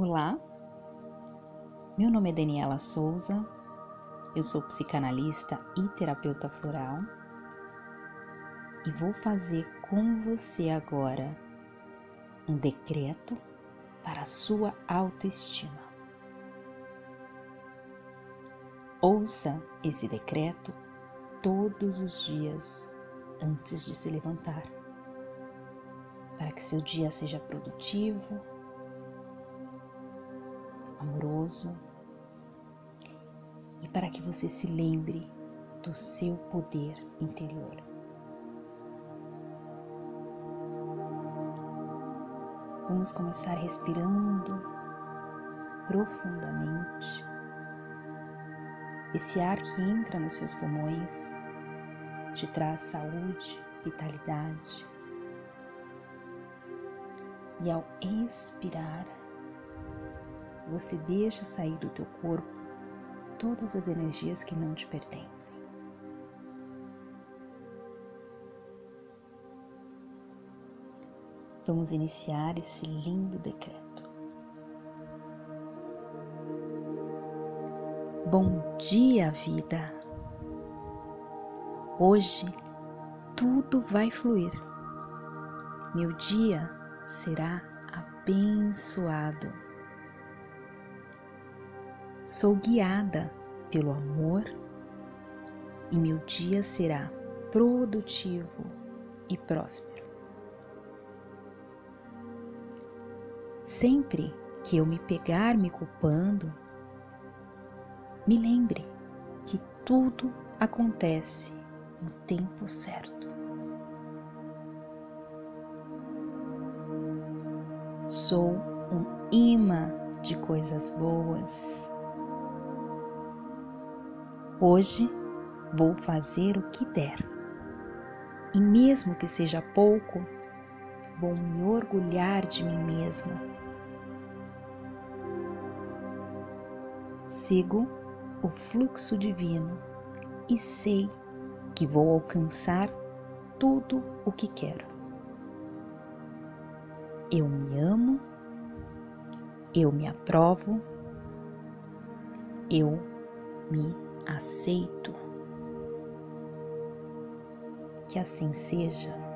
Olá, meu nome é Daniela Souza, eu sou psicanalista e terapeuta floral e vou fazer com você agora um decreto para a sua autoestima. Ouça esse decreto todos os dias antes de se levantar, para que seu dia seja produtivo, amoroso e para que você se lembre do seu poder interior. Vamos começar respirando profundamente. Esse ar que entra nos seus pulmões te traz saúde, vitalidade. E ao expirar, você deixa sair do teu corpo todas as energias que não te pertencem. Vamos iniciar esse lindo decreto. Bom dia, vida! Hoje tudo vai fluir. Meu dia será abençoado. Sou guiada pelo amor e meu dia será produtivo e próspero. Sempre que eu me pegar me culpando, me lembre que tudo acontece no tempo certo. Sou um imã de coisas boas. Hoje vou fazer o que der. E mesmo que seja pouco, vou me orgulhar de mim mesma. Sigo o fluxo divino e sei que vou alcançar tudo o que quero. Eu me amo, eu me aprovo, eu me aceito. Que assim seja.